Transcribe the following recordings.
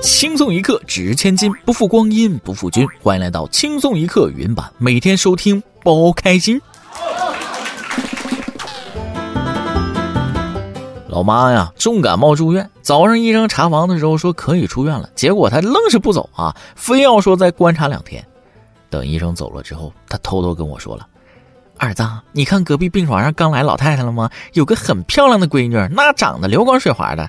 轻松一刻值千金，不负光阴不负君。欢迎来到轻松一刻云版，每天收听包开心。老妈呀，重感冒住院，早上医生查房的时候说可以出院了，结果她愣是不走啊，非要说再观察两天。等医生走了之后，她偷偷跟我说了：“儿子，你看隔壁病床上刚来老太太了吗？有个很漂亮的闺女，那长得流光水滑的。”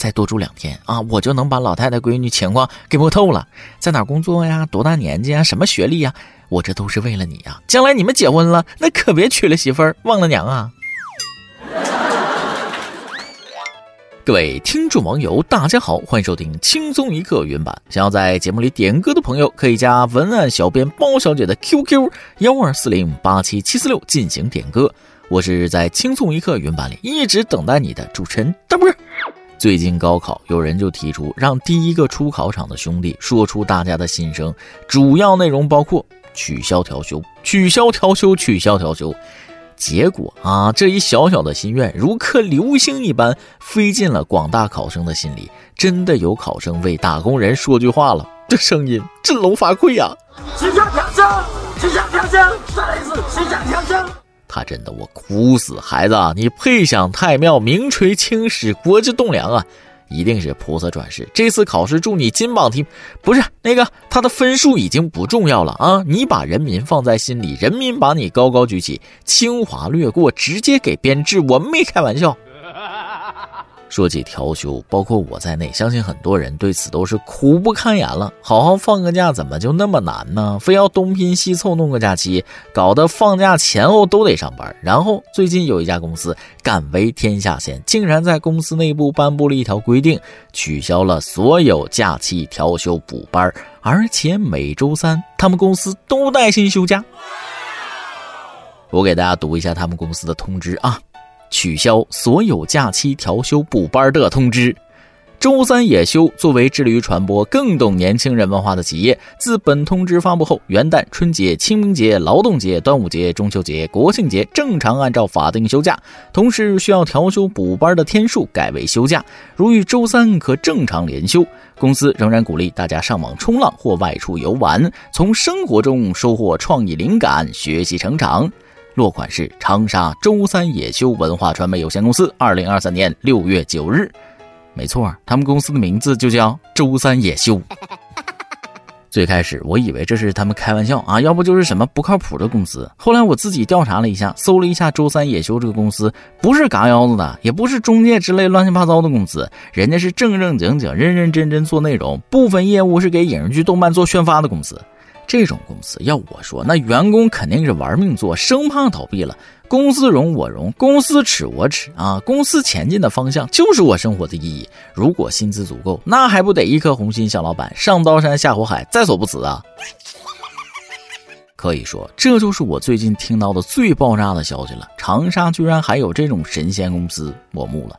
再多住两天啊，我就能把老太太闺女情况给摸透了，在哪工作呀？多大年纪啊？什么学历呀？我这都是为了你呀！将来你们结婚了，那可别娶了媳妇儿忘了娘啊！各位听众网友，大家好，欢迎收听轻松一刻原版。想要在节目里点歌的朋友，可以加文案小编包小姐的 QQ 幺二四零八七七四六进行点歌。我是在轻松一刻原版里一直等待你的主持人大波。最近高考，有人就提出让第一个出考场的兄弟说出大家的心声，主要内容包括取消调休、取消调休、取消调休。结果啊，这一小小的心愿如颗流星一般飞进了广大考生的心里。真的有考生为打工人说句话了，这声音振聋发聩呀！取消调休，取消调休，再来一次，取消调休。他真的，我哭死孩子，你配享太庙，名垂青史，国之栋梁啊！一定是菩萨转世。这次考试祝你金榜题，不是那个他的分数已经不重要了啊！你把人民放在心里，人民把你高高举起，清华略过，直接给编制，我没开玩笑。说起调休，包括我在内，相信很多人对此都是苦不堪言了。好好放个假，怎么就那么难呢？非要东拼西凑弄个假期，搞得放假前后都得上班。然后最近有一家公司敢为天下先，竟然在公司内部颁布了一条规定，取消了所有假期调休补班，而且每周三他们公司都带薪休假。我给大家读一下他们公司的通知啊。取消所有假期调休补班的通知，周三也休。作为致力于传播更懂年轻人文化的企业，自本通知发布后，元旦、春节、清明节、劳动节、端午节、中秋节、国庆节正常按照法定休假，同时需要调休补班的天数改为休假。如遇周三可正常连休。公司仍然鼓励大家上网冲浪或外出游玩，从生活中收获创意灵感，学习成长。落款是长沙周三野修文化传媒有限公司，二零二三年六月九日。没错，他们公司的名字就叫周三野修。最开始我以为这是他们开玩笑啊，要不就是什么不靠谱的公司。后来我自己调查了一下，搜了一下周三野修这个公司，不是嘎腰子的，也不是中介之类乱七八糟的公司，人家是正正经经、认认真真做内容，部分业务是给影视剧、动漫做宣发的公司。这种公司要我说，那员工肯定是玩命做，生怕倒闭了。公司荣我荣，公司耻我耻啊！公司前进的方向就是我生活的意义。如果薪资足够，那还不得一颗红心向老板，上刀山下火海，在所不辞啊！可以说，这就是我最近听到的最爆炸的消息了。长沙居然还有这种神仙公司，我木了。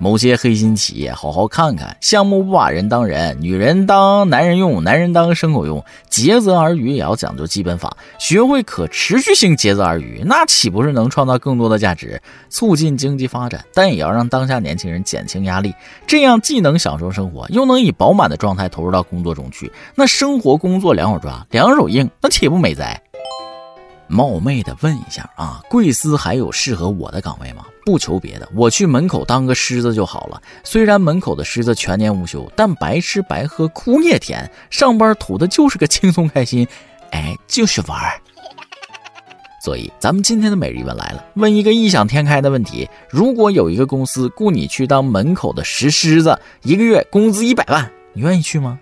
某些黑心企业，好好看看，项目不把人当人，女人当男人用，男人当牲口用，竭泽而渔也要讲究基本法，学会可持续性竭泽而渔，那岂不是能创造更多的价值，促进经济发展？但也要让当下年轻人减轻压力，这样既能享受生活，又能以饱满的状态投入到工作中去，那生活工作两手抓，两手硬，那岂不美哉？冒昧的问一下啊，贵司还有适合我的岗位吗？不求别的，我去门口当个狮子就好了。虽然门口的狮子全年无休，但白吃白喝苦也甜，上班图的就是个轻松开心，哎，就是玩儿。所以咱们今天的每日一问来了，问一个异想天开的问题：如果有一个公司雇你去当门口的石狮子，一个月工资一百万，你愿意去吗？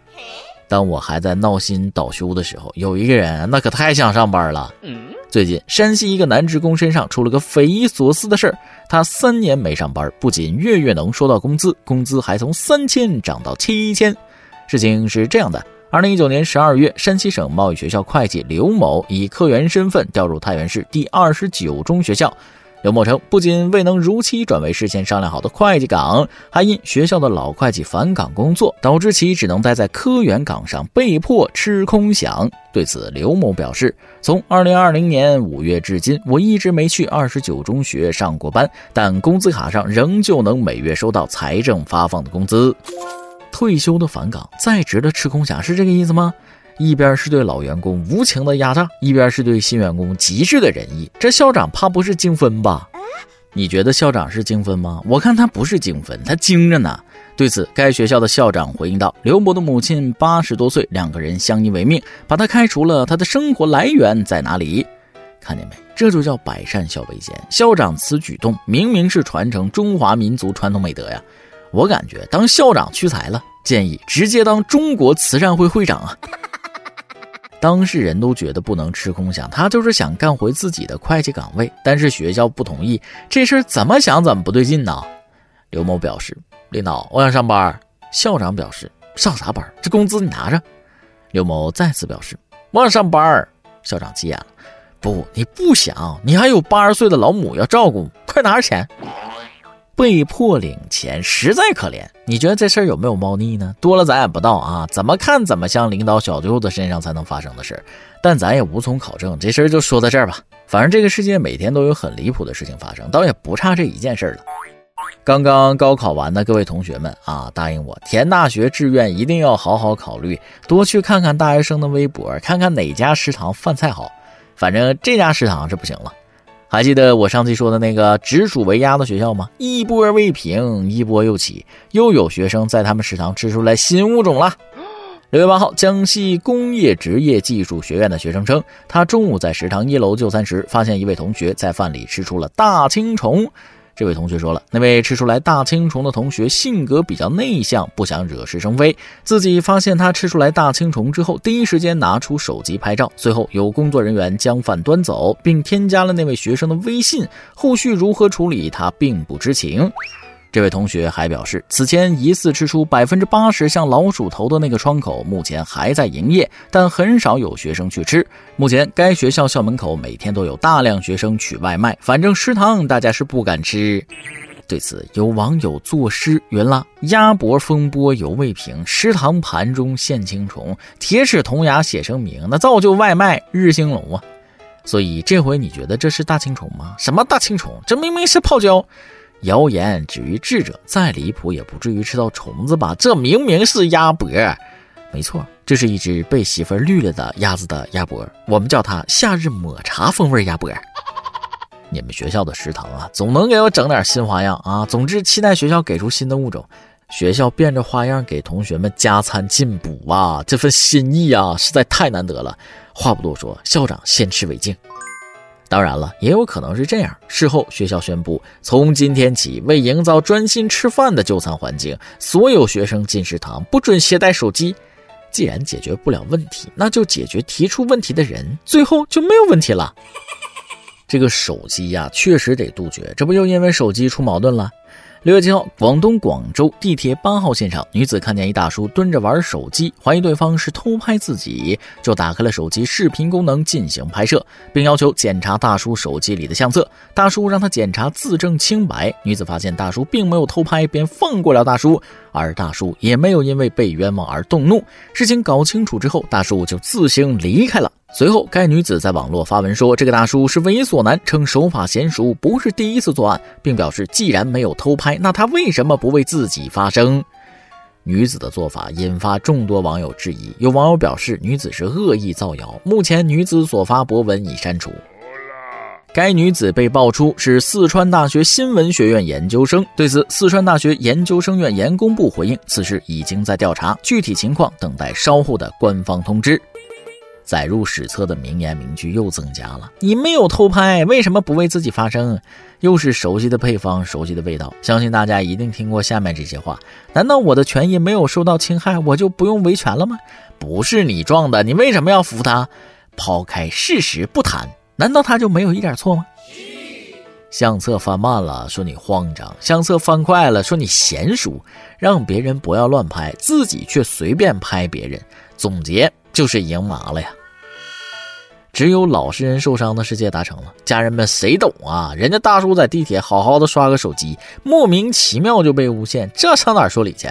当我还在闹心倒休的时候，有一个人那可太想上班了。最近，山西一个男职工身上出了个匪夷所思的事儿。他三年没上班，不仅月月能收到工资，工资还从三千涨到七千。事情是这样的：二零一九年十二月，山西省贸易学校会计刘某以科员身份调入太原市第二十九中学校。刘某称，不仅未能如期转为事先商量好的会计岗，还因学校的老会计返岗工作，导致其只能待在科员岗上，被迫吃空饷。对此，刘某表示，从二零二零年五月至今，我一直没去二十九中学上过班，但工资卡上仍旧能每月收到财政发放的工资。退休的返岗，在职的吃空饷，是这个意思吗？一边是对老员工无情的压榨，一边是对新员工极致的仁义，这校长怕不是精分吧？你觉得校长是精分吗？我看他不是精分，他精着呢。对此，该学校的校长回应道：“刘某的母亲八十多岁，两个人相依为命，把他开除了，他的生活来源在哪里？看见没？这就叫百善孝为先。校长此举动明明是传承中华民族传统美德呀！我感觉当校长屈才了，建议直接当中国慈善会会长啊！”当事人都觉得不能吃空饷，他就是想干回自己的会计岗位，但是学校不同意，这事儿怎么想怎么不对劲呢？刘某表示：“领导，我想上班。”校长表示：“上啥班？这工资你拿着。”刘某再次表示：“我想上班。”校长急眼了：“不，你不想，你还有八十岁的老母要照顾，快拿着钱。”被迫领钱，实在可怜。你觉得这事儿有没有猫腻呢？多了咱也不知道啊，怎么看怎么像领导小舅子身上才能发生的事儿，但咱也无从考证。这事儿就说到这儿吧。反正这个世界每天都有很离谱的事情发生，倒也不差这一件事儿了。刚刚高考完的各位同学们啊，答应我填大学志愿一定要好好考虑，多去看看大学生的微博，看看哪家食堂饭菜好。反正这家食堂是不行了。还记得我上期说的那个直属为鸭的学校吗？一波未平，一波又起，又有学生在他们食堂吃出来新物种了。六月八号，江西工业职业技术学院的学生称，他中午在食堂一楼就餐时，发现一位同学在饭里吃出了大青虫。这位同学说了，那位吃出来大青虫的同学性格比较内向，不想惹是生非。自己发现他吃出来大青虫之后，第一时间拿出手机拍照，随后有工作人员将饭端走，并添加了那位学生的微信。后续如何处理，他并不知情。这位同学还表示，此前疑似吃出百分之八十像老鼠头的那个窗口，目前还在营业，但很少有学生去吃。目前该学校校门口每天都有大量学生取外卖，反正食堂大家是不敢吃。对此，有网友作诗云了：“鸭脖风波犹未平，食堂盘中现青虫。铁齿铜牙写声明，那造就外卖日兴隆啊！”所以这回你觉得这是大青虫吗？什么大青虫？这明明是泡椒。谣言止于智者，再离谱也不至于吃到虫子吧？这明明是鸭脖，没错，这是一只被媳妇绿了的鸭子的鸭脖，我们叫它夏日抹茶风味鸭脖。你们学校的食堂啊，总能给我整点新花样啊！总之，期待学校给出新的物种，学校变着花样给同学们加餐进补啊！这份心意啊，实在太难得了。话不多说，校长先吃为敬。当然了，也有可能是这样。事后，学校宣布，从今天起，为营造专心吃饭的就餐环境，所有学生进食堂不准携带手机。既然解决不了问题，那就解决提出问题的人，最后就没有问题了。这个手机呀，确实得杜绝。这不又因为手机出矛盾了？六月七号，广东广州地铁八号线上，女子看见一大叔蹲着玩手机，怀疑对方是偷拍自己，就打开了手机视频功能进行拍摄，并要求检查大叔手机里的相册。大叔让他检查自证清白，女子发现大叔并没有偷拍，便放过了大叔，而大叔也没有因为被冤枉而动怒。事情搞清楚之后，大叔就自行离开了。随后，该女子在网络发文说：“这个大叔是猥琐男，称手法娴熟，不是第一次作案，并表示既然没有偷拍，那他为什么不为自己发声？”女子的做法引发众多网友质疑，有网友表示女子是恶意造谣。目前，女子所发博文已删除。该女子被爆出是四川大学新闻学院研究生，对此，四川大学研究生院研工部回应，此事已经在调查，具体情况等待稍后的官方通知。载入史册的名言名句又增加了。你没有偷拍，为什么不为自己发声？又是熟悉的配方，熟悉的味道。相信大家一定听过下面这些话。难道我的权益没有受到侵害，我就不用维权了吗？不是你撞的，你为什么要扶他？抛开事实不谈，难道他就没有一点错吗？相册翻慢了，说你慌张；相册翻快了，说你娴熟。让别人不要乱拍，自己却随便拍别人。总结就是赢麻了呀。只有老实人受伤的世界达成了，家人们谁懂啊？人家大叔在地铁好好的刷个手机，莫名其妙就被诬陷，这上哪说理去？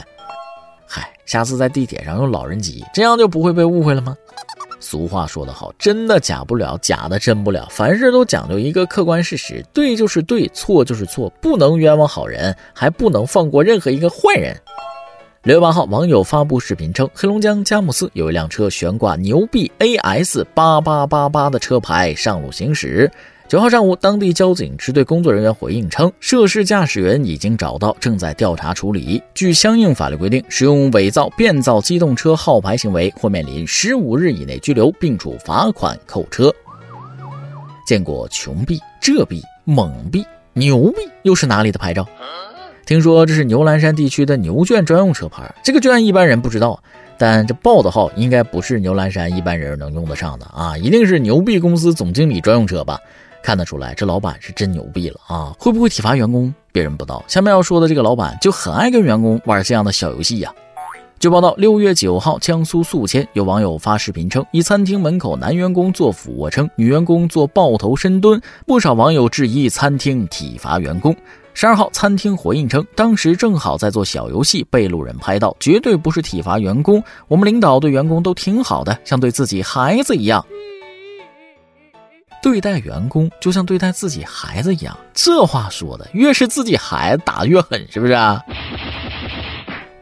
嗨，下次在地铁上用老人机，这样就不会被误会了吗？俗话说得好，真的假不了，假的真不了，凡事都讲究一个客观事实，对就是对，错就是错，不能冤枉好人，还不能放过任何一个坏人。六月八号，网友发布视频称，黑龙江佳木斯有一辆车悬挂“牛逼 AS 八八八八”的车牌上路行驶。九号上午，当地交警支队工作人员回应称，涉事驾驶员已经找到，正在调查处理。据相应法律规定，使用伪造、变造机动车号牌行为，或面临十五日以内拘留，并处罚款、扣车。见过穷币、这币、猛币、牛币，又是哪里的牌照？听说这是牛栏山地区的牛圈专用车牌，这个圈一般人不知道，但这报的号应该不是牛栏山一般人能用得上的啊，一定是牛币公司总经理专用车吧？看得出来，这老板是真牛逼了啊！会不会体罚员工？别人不知道。下面要说的这个老板就很爱跟员工玩这样的小游戏呀。据报道，六月九号，江苏宿迁有网友发视频称，一餐厅门口男员工做俯卧撑，女员工做抱头深蹲，不少网友质疑餐厅体罚员工。十二号，餐厅回应称，当时正好在做小游戏，被路人拍到，绝对不是体罚员工。我们领导对员工都挺好的，像对自己孩子一样。对待员工就像对待自己孩子一样，这话说的，越是自己孩子打的越狠，是不是啊？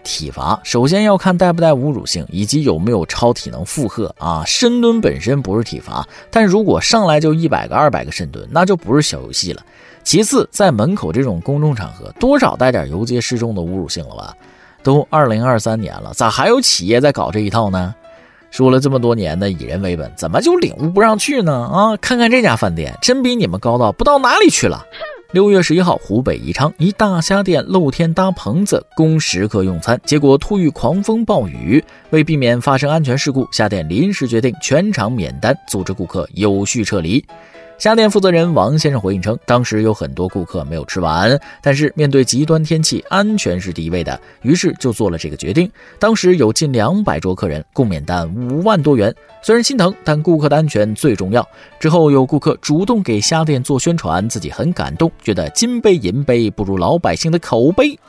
体罚首先要看带不带侮辱性，以及有没有超体能负荷啊。深蹲本身不是体罚，但如果上来就一百个、二百个深蹲，那就不是小游戏了。其次，在门口这种公众场合，多少带点游街示众的侮辱性了吧？都二零二三年了，咋还有企业在搞这一套呢？说了这么多年的以人为本，怎么就领悟不上去呢？啊，看看这家饭店，真比你们高到不到哪里去了。六月十一号，湖北宜昌一大虾店露天搭棚子供食客用餐，结果突遇狂风暴雨，为避免发生安全事故，虾店临时决定全场免单，组织顾客有序撤离。虾店负责人王先生回应称，当时有很多顾客没有吃完，但是面对极端天气，安全是第一位的，于是就做了这个决定。当时有近两百桌客人，共免单五万多元。虽然心疼，但顾客的安全最重要。之后有顾客主动给虾店做宣传，自己很感动，觉得金杯银杯不如老百姓的口碑。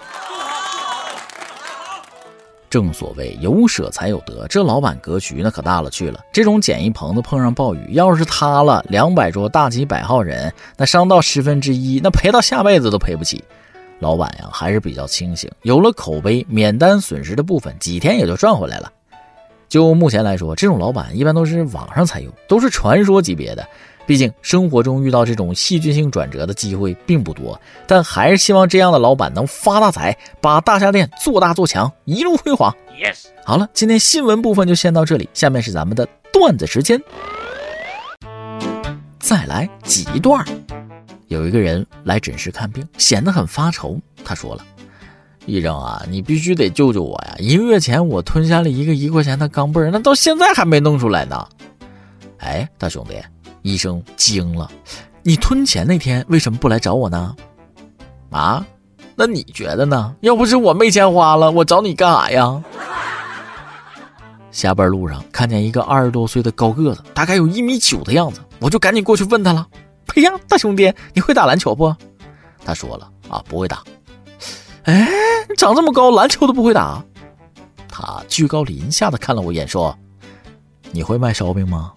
正所谓有舍才有得，这老板格局那可大了去了。这种简易棚子碰上暴雨，要是塌了，两百桌大几百号人，那伤到十分之一，那赔到下辈子都赔不起。老板呀，还是比较清醒，有了口碑，免单损失的部分几天也就赚回来了。就目前来说，这种老板一般都是网上才有，都是传说级别的。毕竟生活中遇到这种戏剧性转折的机会并不多，但还是希望这样的老板能发大财，把大家电做大做强，一路辉煌。Yes，好了，今天新闻部分就先到这里，下面是咱们的段子时间。再来几段。有一个人来诊室看病，显得很发愁。他说了：“医生啊，你必须得救救我呀！一个月前我吞下了一个一块钱的钢镚儿，那到现在还没弄出来呢。”哎，大兄弟。医生惊了，你吞钱那天为什么不来找我呢？啊，那你觉得呢？要不是我没钱花了，我找你干啥呀？下班路上看见一个二十多岁的高个子，大概有一米九的样子，我就赶紧过去问他了。哎呀，大兄弟，你会打篮球不？他说了啊，不会打。哎，长这么高，篮球都不会打？他居高临下的看了我一眼，说：“你会卖烧饼吗？”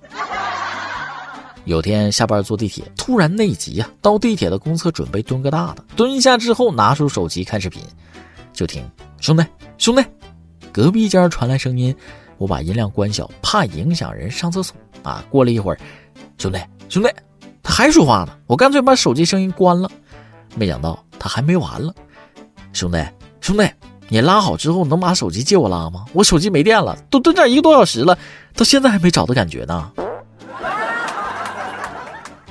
有天下班坐地铁，突然内急呀！到地铁的公厕准备蹲个大的，蹲下之后拿出手机看视频，就听兄弟兄弟，隔壁间传来声音，我把音量关小，怕影响人上厕所啊。过了一会儿，兄弟兄弟，他还说话呢，我干脆把手机声音关了。没想到他还没完了，兄弟兄弟，你拉好之后能把手机借我拉吗？我手机没电了，都蹲这一个多小时了，到现在还没找到感觉呢。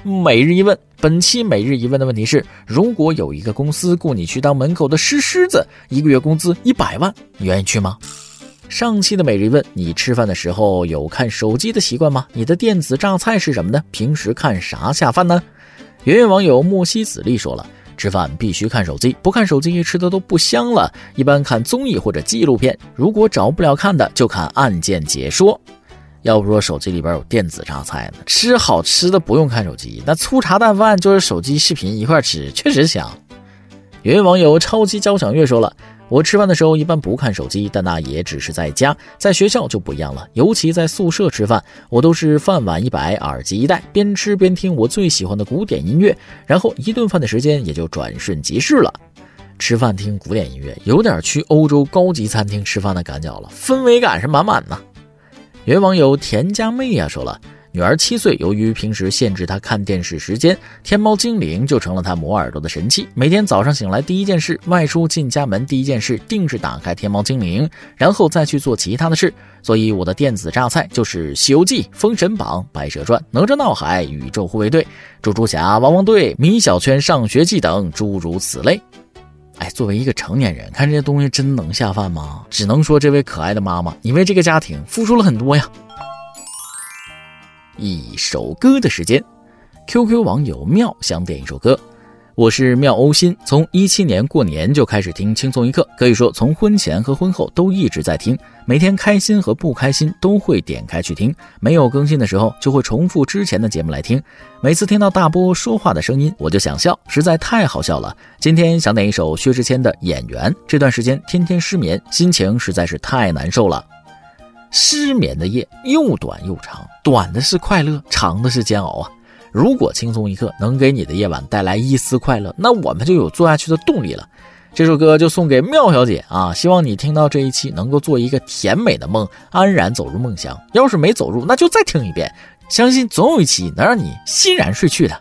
每日一问，本期每日一问的问题是：如果有一个公司雇你去当门口的石狮子，一个月工资一百万，你愿意去吗？上期的每日一问，你吃饭的时候有看手机的习惯吗？你的电子榨菜是什么呢？平时看啥下饭呢？圆圆网友莫西子丽说了，吃饭必须看手机，不看手机吃的都不香了。一般看综艺或者纪录片，如果找不了看的，就看案件解说。要不说手机里边有电子榨菜呢，吃好吃的不用看手机，那粗茶淡饭就是手机视频一块吃，确实香。有位网友超级交响乐说了，我吃饭的时候一般不看手机，但那也只是在家，在学校就不一样了，尤其在宿舍吃饭，我都是饭碗一摆，耳机一戴，边吃边听我最喜欢的古典音乐，然后一顿饭的时间也就转瞬即逝了。吃饭听古典音乐，有点去欧洲高级餐厅吃饭的感觉了，氛围感是满满的。有位网友田家妹呀说了。女儿七岁，由于平时限制她看电视时间，天猫精灵就成了她磨耳朵的神器。每天早上醒来，第一件事，外出进家门第一件事，定是打开天猫精灵，然后再去做其他的事。所以我的电子榨菜就是《西游记》《封神榜》《白蛇传》《哪吒闹海》《宇宙护卫队》《猪猪侠》《汪汪队》《米小圈上学记》等诸如此类。哎，作为一个成年人，看这些东西真能下饭吗？只能说，这位可爱的妈妈，你为这个家庭付出了很多呀。一首歌的时间，QQ 网友妙想点一首歌。我是妙欧心，从一七年过年就开始听轻松一刻，可以说从婚前和婚后都一直在听，每天开心和不开心都会点开去听。没有更新的时候，就会重复之前的节目来听。每次听到大波说话的声音，我就想笑，实在太好笑了。今天想点一首薛之谦的《演员》。这段时间天天失眠，心情实在是太难受了。失眠的夜又短又长，短的是快乐，长的是煎熬啊！如果轻松一刻能给你的夜晚带来一丝快乐，那我们就有做下去的动力了。这首歌就送给妙小姐啊！希望你听到这一期能够做一个甜美的梦，安然走入梦乡。要是没走入，那就再听一遍，相信总有一期能让你欣然睡去的。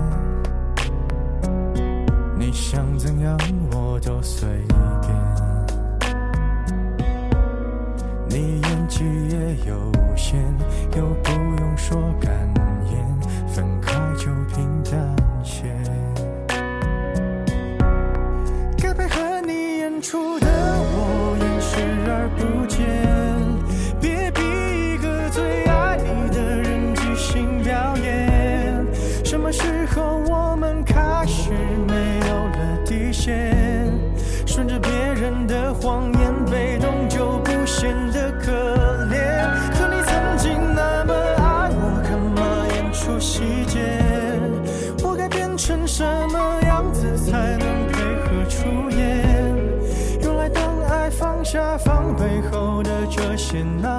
你想怎样我都随便，你演技也有限，又不用说感言，分开就平淡些。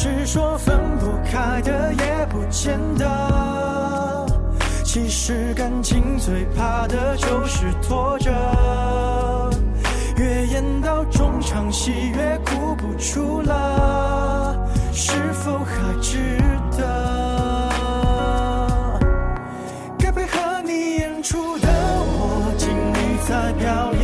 是说分不开的也不见得，其实感情最怕的就是拖着，越演到中场戏越哭不出了，是否还值得？该配合你演出的我尽力在表演。